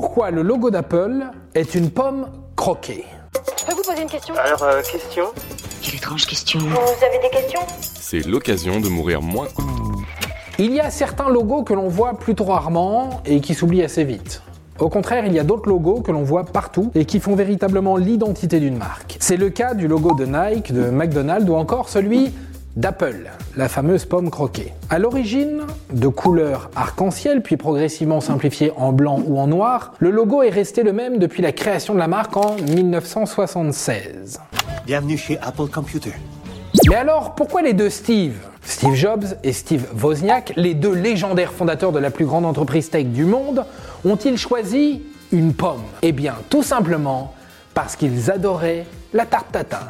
Pourquoi le logo d'Apple est une pomme croquée Je peux vous poser une question Alors, euh, question Quelle étrange question. Vous avez des questions C'est l'occasion de mourir moins. Il y a certains logos que l'on voit plutôt rarement et qui s'oublient assez vite. Au contraire, il y a d'autres logos que l'on voit partout et qui font véritablement l'identité d'une marque. C'est le cas du logo de Nike, de McDonald's ou encore celui d'Apple, la fameuse pomme croquée. À l'origine, de couleur arc-en-ciel, puis progressivement simplifié en blanc ou en noir, le logo est resté le même depuis la création de la marque en 1976. Bienvenue chez Apple Computer. Mais alors, pourquoi les deux Steve? Steve Jobs et Steve Wozniak, les deux légendaires fondateurs de la plus grande entreprise tech du monde, ont-ils choisi une pomme? Eh bien, tout simplement parce qu'ils adoraient la tarte tatin.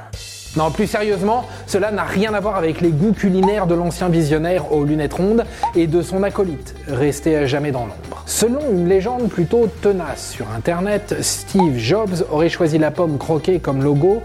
Non, plus sérieusement, cela n'a rien à voir avec les goûts culinaires de l'ancien visionnaire aux lunettes rondes et de son acolyte, resté à jamais dans l'ombre. Selon une légende plutôt tenace sur Internet, Steve Jobs aurait choisi la pomme croquée comme logo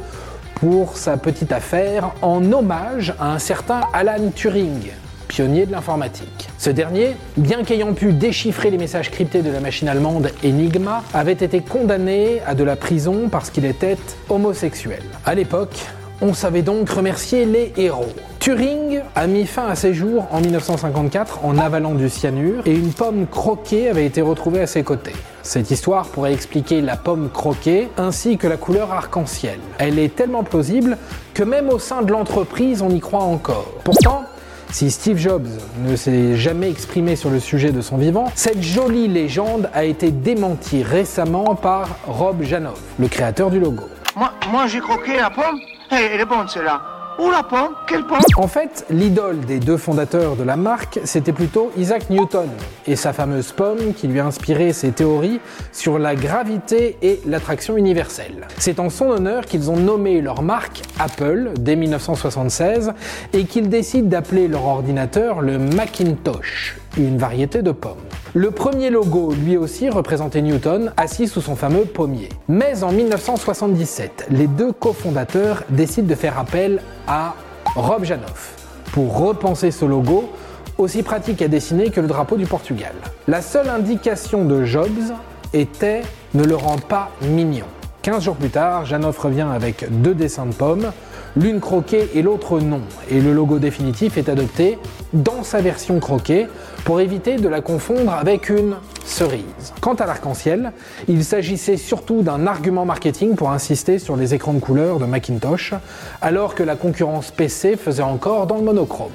pour sa petite affaire en hommage à un certain Alan Turing, pionnier de l'informatique. Ce dernier, bien qu'ayant pu déchiffrer les messages cryptés de la machine allemande Enigma, avait été condamné à de la prison parce qu'il était homosexuel. À l'époque, on savait donc remercier les héros. Turing a mis fin à ses jours en 1954 en avalant du cyanure et une pomme croquée avait été retrouvée à ses côtés. Cette histoire pourrait expliquer la pomme croquée ainsi que la couleur arc-en-ciel. Elle est tellement plausible que même au sein de l'entreprise on y croit encore. Pourtant, si Steve Jobs ne s'est jamais exprimé sur le sujet de son vivant, cette jolie légende a été démentie récemment par Rob Janoff, le créateur du logo. Moi, moi j'ai croqué la pomme. Eh, elle est bonne celle-là. Où la pomme Quelle pomme En fait, l'idole des deux fondateurs de la marque, c'était plutôt Isaac Newton et sa fameuse pomme qui lui a inspiré ses théories sur la gravité et l'attraction universelle. C'est en son honneur qu'ils ont nommé leur marque Apple dès 1976 et qu'ils décident d'appeler leur ordinateur le Macintosh, une variété de pommes. Le premier logo, lui aussi, représentait Newton assis sous son fameux pommier. Mais en 1977, les deux cofondateurs décident de faire appel à Rob Janoff pour repenser ce logo aussi pratique à dessiner que le drapeau du Portugal. La seule indication de Jobs était ne le rend pas mignon. 15 jours plus tard, Janoff revient avec deux dessins de pommes, l'une croquée et l'autre non, et le logo définitif est adopté dans sa version croquée pour éviter de la confondre avec une cerise. Quant à l'arc-en-ciel, il s'agissait surtout d'un argument marketing pour insister sur les écrans de couleur de Macintosh, alors que la concurrence PC faisait encore dans le monochrome.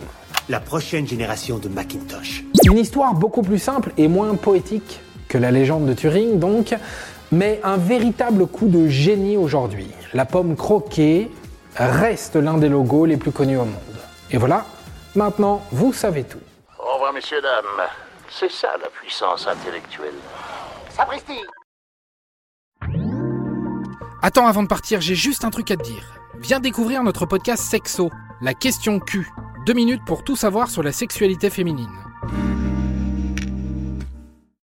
La prochaine génération de Macintosh. Une histoire beaucoup plus simple et moins poétique que la légende de Turing donc, mais un véritable coup de génie aujourd'hui. La pomme croquée reste l'un des logos les plus connus au monde. Et voilà, maintenant vous savez tout. Au revoir, messieurs, dames. C'est ça la puissance intellectuelle. Sapristi Attends, avant de partir, j'ai juste un truc à te dire. Viens découvrir notre podcast Sexo, la question Q. Deux minutes pour tout savoir sur la sexualité féminine.